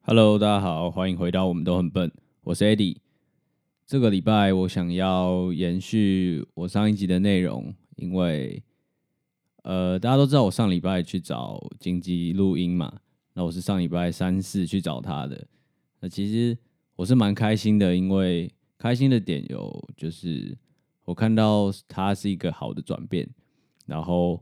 Hello，大家好，欢迎回到我们都很笨，我是 Eddie。这个礼拜我想要延续我上一集的内容，因为呃，大家都知道我上礼拜去找经济录音嘛，那我是上礼拜三四去找他的。那其实我是蛮开心的，因为开心的点有就是我看到他是一个好的转变，然后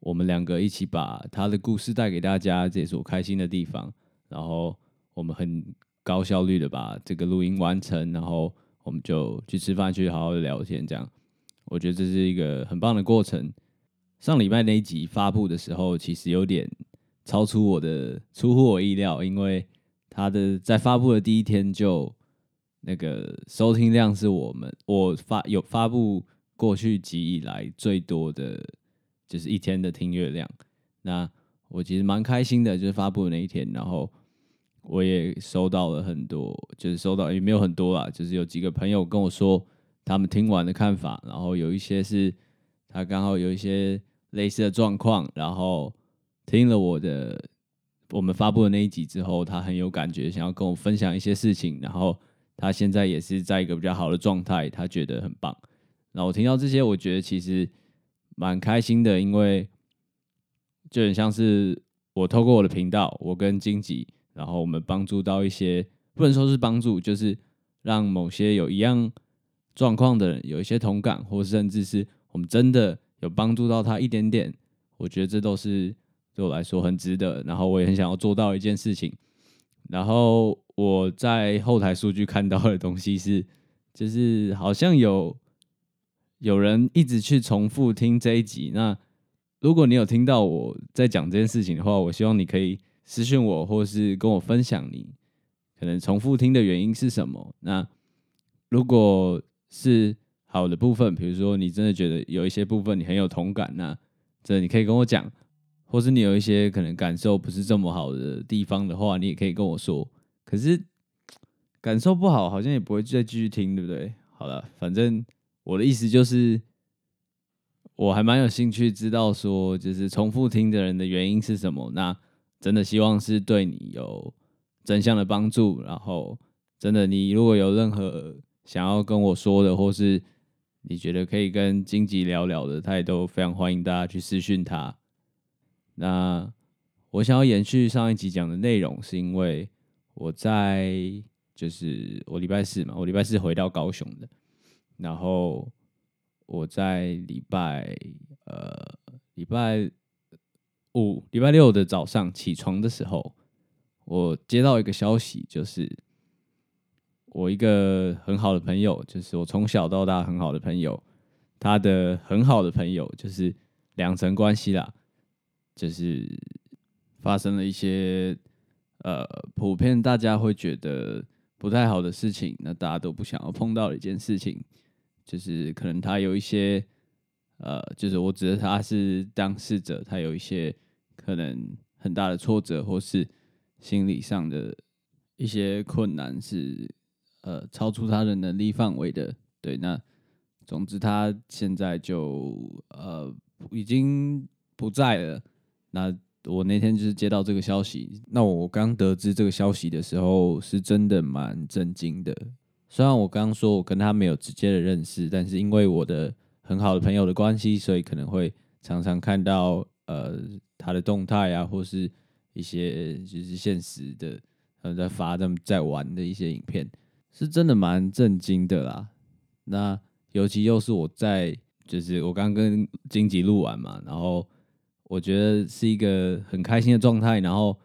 我们两个一起把他的故事带给大家，这也是我开心的地方。然后我们很高效率的把这个录音完成，然后我们就去吃饭，去好好的聊天，这样我觉得这是一个很棒的过程。上礼拜那一集发布的时候，其实有点超出我的出乎我意料，因为他的在发布的第一天就那个收听量是我们我发有发布过去集以来最多的，就是一天的听阅量。那我其实蛮开心的，就是发布的那一天，然后我也收到了很多，就是收到也没有很多啦，就是有几个朋友跟我说他们听完的看法，然后有一些是他刚好有一些类似的状况，然后听了我的我们发布的那一集之后，他很有感觉，想要跟我分享一些事情，然后他现在也是在一个比较好的状态，他觉得很棒。然后我听到这些，我觉得其实蛮开心的，因为。就很像是我透过我的频道，我跟荆棘，然后我们帮助到一些，不能说是帮助，就是让某些有一样状况的人有一些同感，或甚至是我们真的有帮助到他一点点，我觉得这都是对我来说很值得。然后我也很想要做到一件事情。然后我在后台数据看到的东西是，就是好像有有人一直去重复听这一集，那。如果你有听到我在讲这件事情的话，我希望你可以私信我，或是跟我分享你可能重复听的原因是什么。那如果是好的部分，比如说你真的觉得有一些部分你很有同感，那这你可以跟我讲；或是你有一些可能感受不是这么好的地方的话，你也可以跟我说。可是感受不好，好像也不会再继续听，对不对？好了，反正我的意思就是。我还蛮有兴趣知道说，就是重复听的人的原因是什么。那真的希望是对你有真相的帮助。然后，真的你如果有任何想要跟我说的，或是你觉得可以跟荆棘聊聊的，他也都非常欢迎大家去私讯他。那我想要延续上一集讲的内容，是因为我在就是我礼拜四嘛，我礼拜四回到高雄的，然后。我在礼拜呃礼拜五、礼拜六的早上起床的时候，我接到一个消息，就是我一个很好的朋友，就是我从小到大很好的朋友，他的很好的朋友，就是两层关系啦，就是发生了一些呃普遍大家会觉得不太好的事情，那大家都不想要碰到的一件事情。就是可能他有一些，呃，就是我指的他是当事者，他有一些可能很大的挫折，或是心理上的一些困难，是呃超出他的能力范围的。对，那总之他现在就呃已经不在了。那我那天就是接到这个消息，那我刚得知这个消息的时候，是真的蛮震惊的。虽然我刚刚说我跟他没有直接的认识，但是因为我的很好的朋友的关系，所以可能会常常看到呃他的动态啊，或是一些就是现实的呃在发他们在玩的一些影片，是真的蛮震惊的啦。那尤其又是我在就是我刚跟荆棘录完嘛，然后我觉得是一个很开心的状态，然后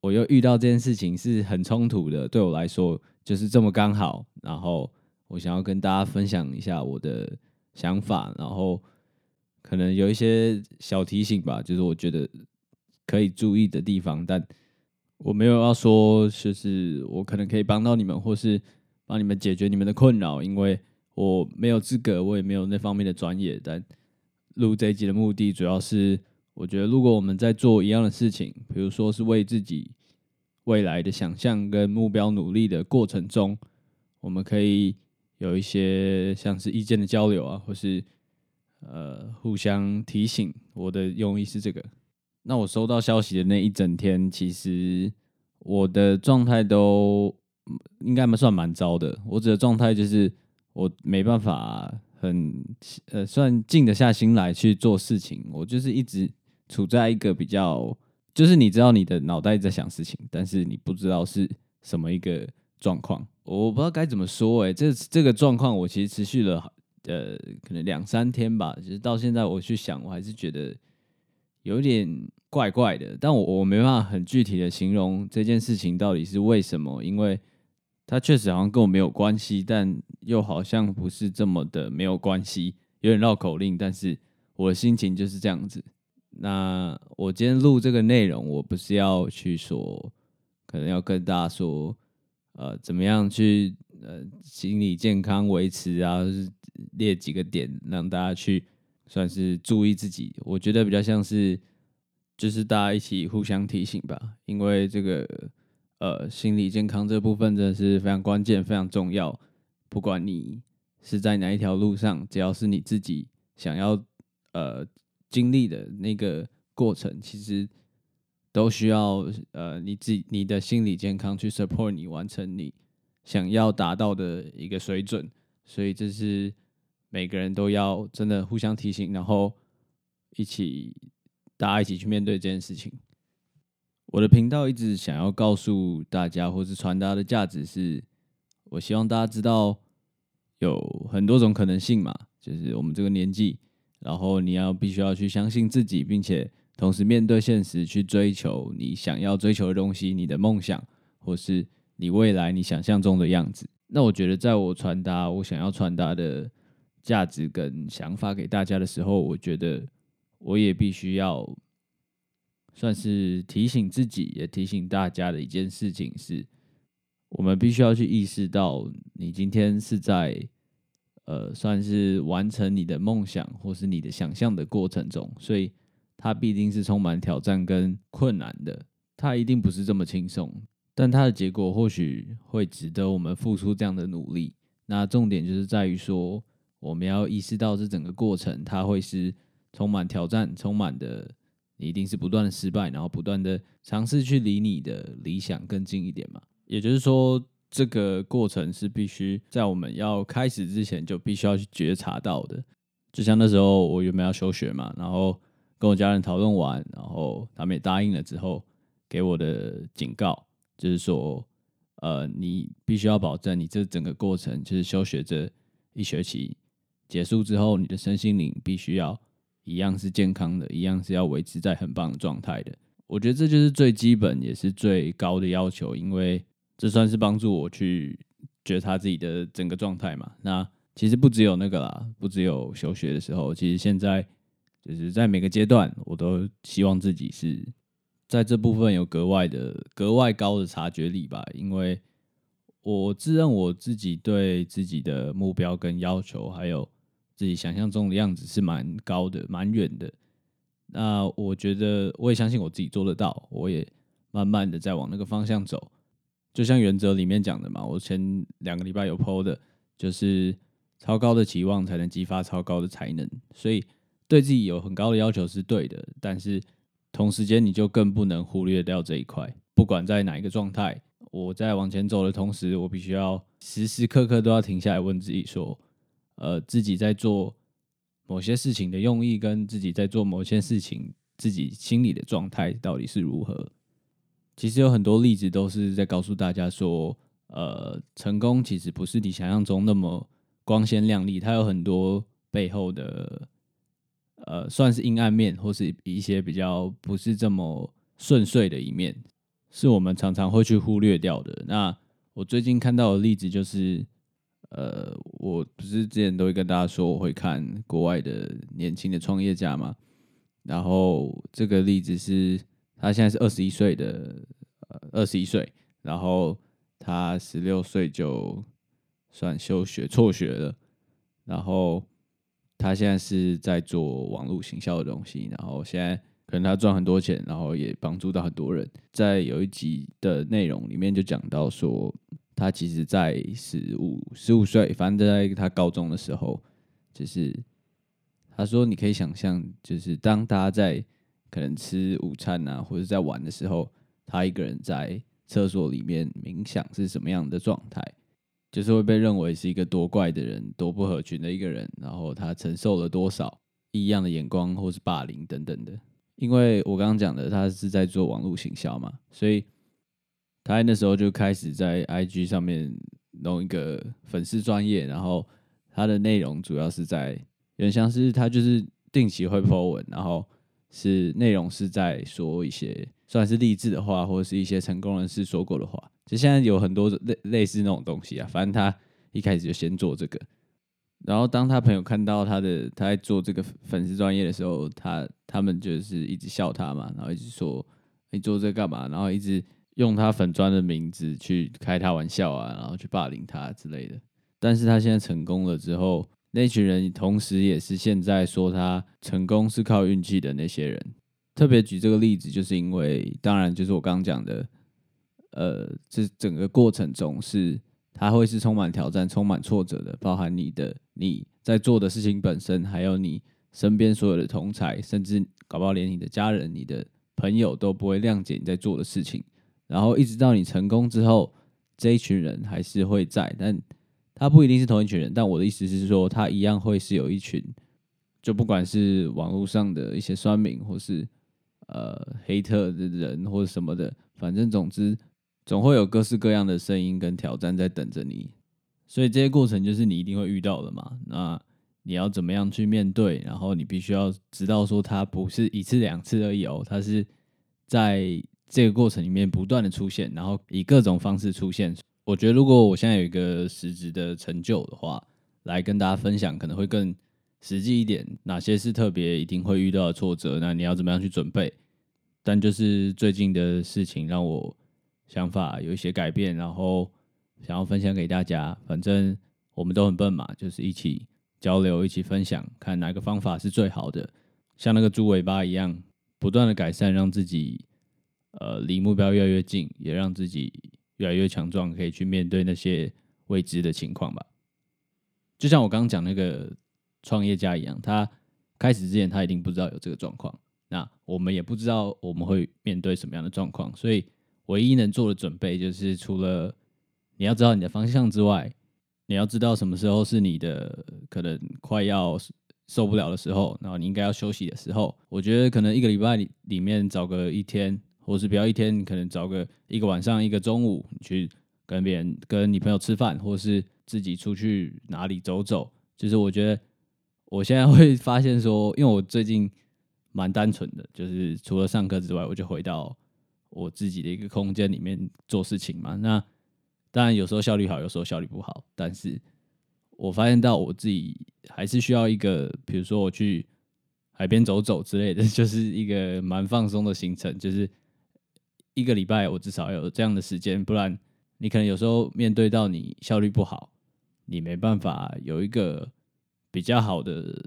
我又遇到这件事情是很冲突的，对我来说。就是这么刚好，然后我想要跟大家分享一下我的想法，然后可能有一些小提醒吧，就是我觉得可以注意的地方，但我没有要说，就是我可能可以帮到你们，或是帮你们解决你们的困扰，因为我没有资格，我也没有那方面的专业。但录这一集的目的，主要是我觉得，如果我们在做一样的事情，比如说是为自己。未来的想象跟目标努力的过程中，我们可以有一些像是意见的交流啊，或是呃互相提醒。我的用意是这个。那我收到消息的那一整天，其实我的状态都应该算蛮糟的。我指的状态就是我没办法很呃算静得下心来去做事情。我就是一直处在一个比较，就是你知道你的脑袋在想事情，但是你不知道是什么一个状况。我不知道该怎么说哎，这这个状况我其实持续了呃可能两三天吧，就是到现在我去想，我还是觉得。有点怪怪的，但我我没办法很具体的形容这件事情到底是为什么，因为它确实好像跟我没有关系，但又好像不是这么的没有关系，有点绕口令。但是我的心情就是这样子。那我今天录这个内容，我不是要去说，可能要跟大家说，呃，怎么样去呃心理健康维持啊，列几个点让大家去。算是注意自己，我觉得比较像是，就是大家一起互相提醒吧。因为这个呃心理健康这部分真的是非常关键、非常重要。不管你是在哪一条路上，只要是你自己想要呃经历的那个过程，其实都需要呃你自己你的心理健康去 support 你完成你想要达到的一个水准。所以这是。每个人都要真的互相提醒，然后一起大家一起去面对这件事情。我的频道一直想要告诉大家，或是传达的价值是，我希望大家知道有很多种可能性嘛，就是我们这个年纪，然后你要必须要去相信自己，并且同时面对现实，去追求你想要追求的东西，你的梦想，或是你未来你想象中的样子。那我觉得，在我传达我想要传达的。价值跟想法给大家的时候，我觉得我也必须要算是提醒自己，也提醒大家的一件事情是，我们必须要去意识到，你今天是在呃，算是完成你的梦想或是你的想象的过程中，所以它必定是充满挑战跟困难的，它一定不是这么轻松，但它的结果或许会值得我们付出这样的努力。那重点就是在于说。我们要意识到这整个过程，它会是充满挑战，充满的，你一定是不断的失败，然后不断的尝试去离你的理想更近一点嘛。也就是说，这个过程是必须在我们要开始之前就必须要去觉察到的。就像那时候我原本要休学嘛，然后跟我家人讨论完，然后他们也答应了之后，给我的警告就是说，呃，你必须要保证你这整个过程就是休学这一学期。结束之后，你的身心灵必须要一样是健康的，一样是要维持在很棒的状态的。我觉得这就是最基本也是最高的要求，因为这算是帮助我去觉察自己的整个状态嘛。那其实不只有那个啦，不只有休学的时候，其实现在就是在每个阶段，我都希望自己是在这部分有格外的、格外高的察觉力吧，因为我自认我自己对自己的目标跟要求还有。自己想象中的样子是蛮高的、蛮远的。那我觉得，我也相信我自己做得到。我也慢慢的在往那个方向走。就像原则里面讲的嘛，我前两个礼拜有 PO 的，就是超高的期望才能激发超高的才能。所以对自己有很高的要求是对的，但是同时间你就更不能忽略掉这一块。不管在哪一个状态，我在往前走的同时，我必须要时时刻刻都要停下来问自己说。呃，自己在做某些事情的用意，跟自己在做某些事情自己心里的状态到底是如何？其实有很多例子都是在告诉大家说，呃，成功其实不是你想象中那么光鲜亮丽，它有很多背后的，呃，算是阴暗面，或是一些比较不是这么顺遂的一面，是我们常常会去忽略掉的。那我最近看到的例子就是。呃，我不是之前都会跟大家说我会看国外的年轻的创业家嘛，然后这个例子是他现在是二十一岁的，二十一岁，然后他十六岁就算休学辍学了，然后他现在是在做网络行销的东西，然后现在可能他赚很多钱，然后也帮助到很多人，在有一集的内容里面就讲到说。他其实，在十五十五岁，反正在他高中的时候，就是他说你可以想象，就是当大家在可能吃午餐啊，或者在玩的时候，他一个人在厕所里面冥想是什么样的状态，就是会被认为是一个多怪的人、多不合群的一个人，然后他承受了多少异样的眼光或是霸凌等等的。因为我刚刚讲的，他是在做网络行销嘛，所以他那时候就开始在 IG 上面弄一个粉丝专业，然后他的内容主要是在，有点像是他就是定期会 po 文，然后是内容是在说一些算是励志的话，或者是一些成功人士说过的话。就现在有很多类类似那种东西啊，反正他一开始就先做这个。然后当他朋友看到他的他在做这个粉丝专业的时候，他他们就是一直笑他嘛，然后一直说你做这干嘛？然后一直用他粉专的名字去开他玩笑啊，然后去霸凌他之类的。但是他现在成功了之后，那群人同时也是现在说他成功是靠运气的那些人。特别举这个例子，就是因为当然就是我刚讲的，呃，这整个过程中是。他会是充满挑战、充满挫折的，包含你的你在做的事情本身，还有你身边所有的同才，甚至搞不好连你的家人、你的朋友都不会谅解你在做的事情。然后一直到你成功之后，这一群人还是会在，但他不一定是同一群人。但我的意思是说，他一样会是有一群，就不管是网络上的一些酸民，或是呃黑特的人，或者什么的，反正总之。总会有各式各样的声音跟挑战在等着你，所以这些过程就是你一定会遇到的嘛。那你要怎么样去面对？然后你必须要知道说，它不是一次两次而已哦，它是在这个过程里面不断的出现，然后以各种方式出现。我觉得如果我现在有一个实质的成就的话，来跟大家分享，可能会更实际一点。哪些是特别一定会遇到的挫折？那你要怎么样去准备？但就是最近的事情让我。想法有一些改变，然后想要分享给大家。反正我们都很笨嘛，就是一起交流，一起分享，看哪个方法是最好的。像那个猪尾巴一样，不断的改善，让自己呃离目标越来越近，也让自己越来越强壮，可以去面对那些未知的情况吧。就像我刚刚讲那个创业家一样，他开始之前他一定不知道有这个状况，那我们也不知道我们会面对什么样的状况，所以。唯一能做的准备就是，除了你要知道你的方向之外，你要知道什么时候是你的可能快要受不了的时候，然后你应该要休息的时候。我觉得可能一个礼拜里面找个一天，或是不要一天，你可能找个一个晚上、一个中午，你去跟别人、跟女朋友吃饭，或是自己出去哪里走走。就是我觉得我现在会发现说，因为我最近蛮单纯的，就是除了上课之外，我就回到。我自己的一个空间里面做事情嘛，那当然有时候效率好，有时候效率不好。但是我发现到我自己还是需要一个，比如说我去海边走走之类的，就是一个蛮放松的行程。就是一个礼拜我至少有这样的时间，不然你可能有时候面对到你效率不好，你没办法有一个比较好的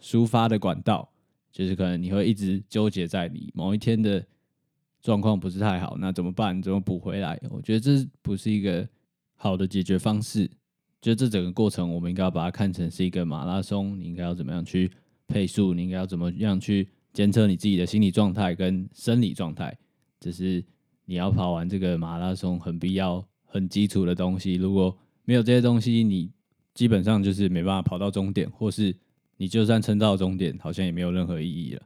抒发的管道，就是可能你会一直纠结在你某一天的。状况不是太好，那怎么办？怎么补回来？我觉得这不是一个好的解决方式。就这整个过程，我们应该要把它看成是一个马拉松。你应该要怎么样去配速？你应该要怎么样去监测你自己的心理状态跟生理状态？只是你要跑完这个马拉松很必要、很基础的东西。如果没有这些东西，你基本上就是没办法跑到终点，或是你就算撑到终点，好像也没有任何意义了。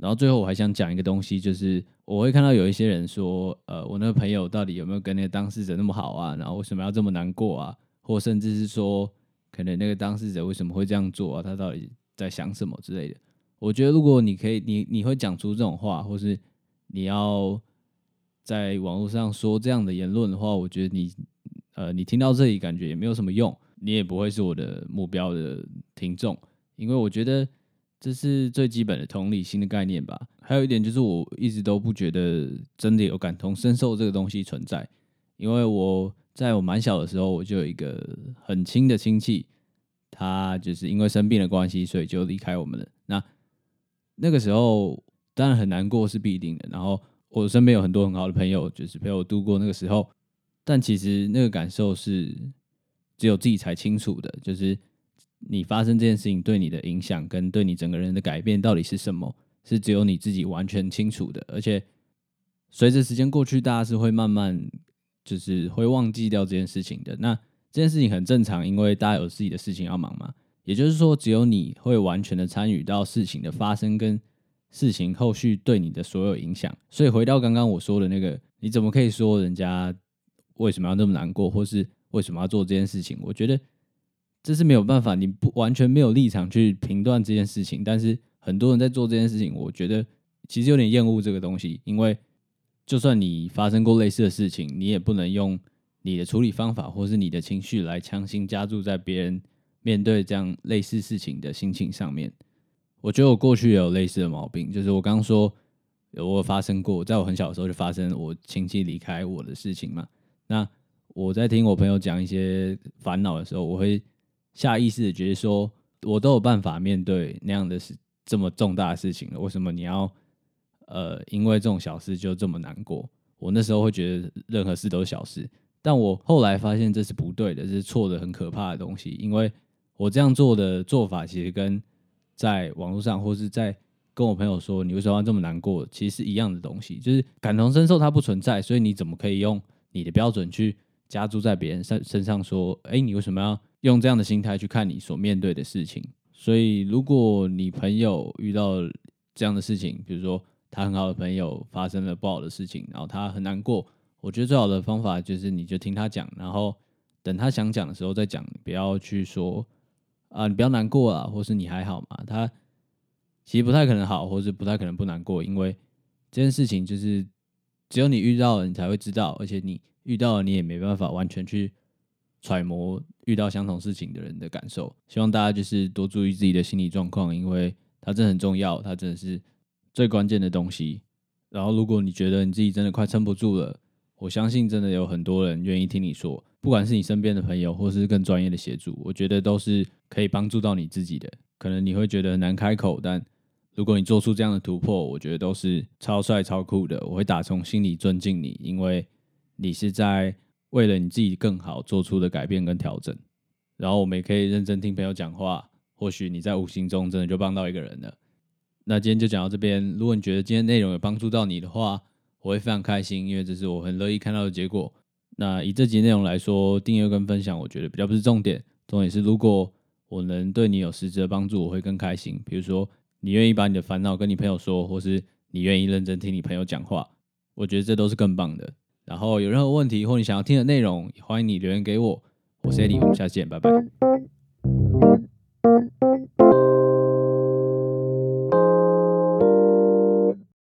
然后最后我还想讲一个东西，就是我会看到有一些人说，呃，我那个朋友到底有没有跟那个当事者那么好啊？然后为什么要这么难过啊？或甚至是说，可能那个当事者为什么会这样做啊？他到底在想什么之类的？我觉得如果你可以，你你会讲出这种话，或是你要在网络上说这样的言论的话，我觉得你，呃，你听到这里感觉也没有什么用，你也不会是我的目标的听众，因为我觉得。这是最基本的同理心的概念吧。还有一点就是，我一直都不觉得真的有感同身受这个东西存在。因为我在我蛮小的时候，我就有一个很亲的亲戚，他就是因为生病的关系，所以就离开我们了。那那个时候当然很难过是必定的。然后我身边有很多很好的朋友，就是陪我度过那个时候。但其实那个感受是只有自己才清楚的，就是。你发生这件事情对你的影响跟对你整个人的改变到底是什么，是只有你自己完全清楚的。而且随着时间过去，大家是会慢慢就是会忘记掉这件事情的。那这件事情很正常，因为大家有自己的事情要忙嘛。也就是说，只有你会完全的参与到事情的发生跟事情后续对你的所有影响。所以回到刚刚我说的那个，你怎么可以说人家为什么要那么难过，或是为什么要做这件事情？我觉得这是没有办法，你不完全没有立场去评断这件事情。但是很多人在做这件事情，我觉得其实有点厌恶这个东西，因为就算你发生过类似的事情，你也不能用你的处理方法或是你的情绪来强行加注在别人。面对这样类似事情的心情上面，我觉得我过去也有类似的毛病，就是我刚刚说有发生过，在我很小的时候就发生我亲戚离开我的事情嘛。那我在听我朋友讲一些烦恼的时候，我会下意识的觉得说，我都有办法面对那样的事，这么重大的事情了，为什么你要呃因为这种小事就这么难过？我那时候会觉得任何事都是小事，但我后来发现这是不对的，这是错的，很可怕的东西，因为。我这样做的做法，其实跟在网络上或是在跟我朋友说你为什么要这么难过，其实是一样的东西，就是感同身受它不存在，所以你怎么可以用你的标准去加注在别人身身上？说，哎，你为什么要用这样的心态去看你所面对的事情？所以，如果你朋友遇到这样的事情，比如说他很好的朋友发生了不好的事情，然后他很难过，我觉得最好的方法就是你就听他讲，然后等他想讲的时候再讲，不要去说。啊，你不要难过啊，或是你还好嘛？他其实不太可能好，或是不太可能不难过，因为这件事情就是只有你遇到了，你才会知道，而且你遇到了，你也没办法完全去揣摩遇到相同事情的人的感受。希望大家就是多注意自己的心理状况，因为它真的很重要，它真的是最关键的东西。然后，如果你觉得你自己真的快撑不住了，我相信真的有很多人愿意听你说。不管是你身边的朋友，或是更专业的协助，我觉得都是可以帮助到你自己的。可能你会觉得难开口，但如果你做出这样的突破，我觉得都是超帅超酷的。我会打从心里尊敬你，因为你是在为了你自己更好做出的改变跟调整。然后我们也可以认真听朋友讲话，或许你在无形中真的就帮到一个人了。那今天就讲到这边。如果你觉得今天内容有帮助到你的话，我会非常开心，因为这是我很乐意看到的结果。那以这集内容来说，订阅跟分享，我觉得比较不是重点，重点是如果我能对你有实质的帮助，我会更开心。比如说，你愿意把你的烦恼跟你朋友说，或是你愿意认真听你朋友讲话，我觉得这都是更棒的。然后有任何问题或你想要听的内容，欢迎你留言给我。我是 Eddie，我们下次见，拜拜。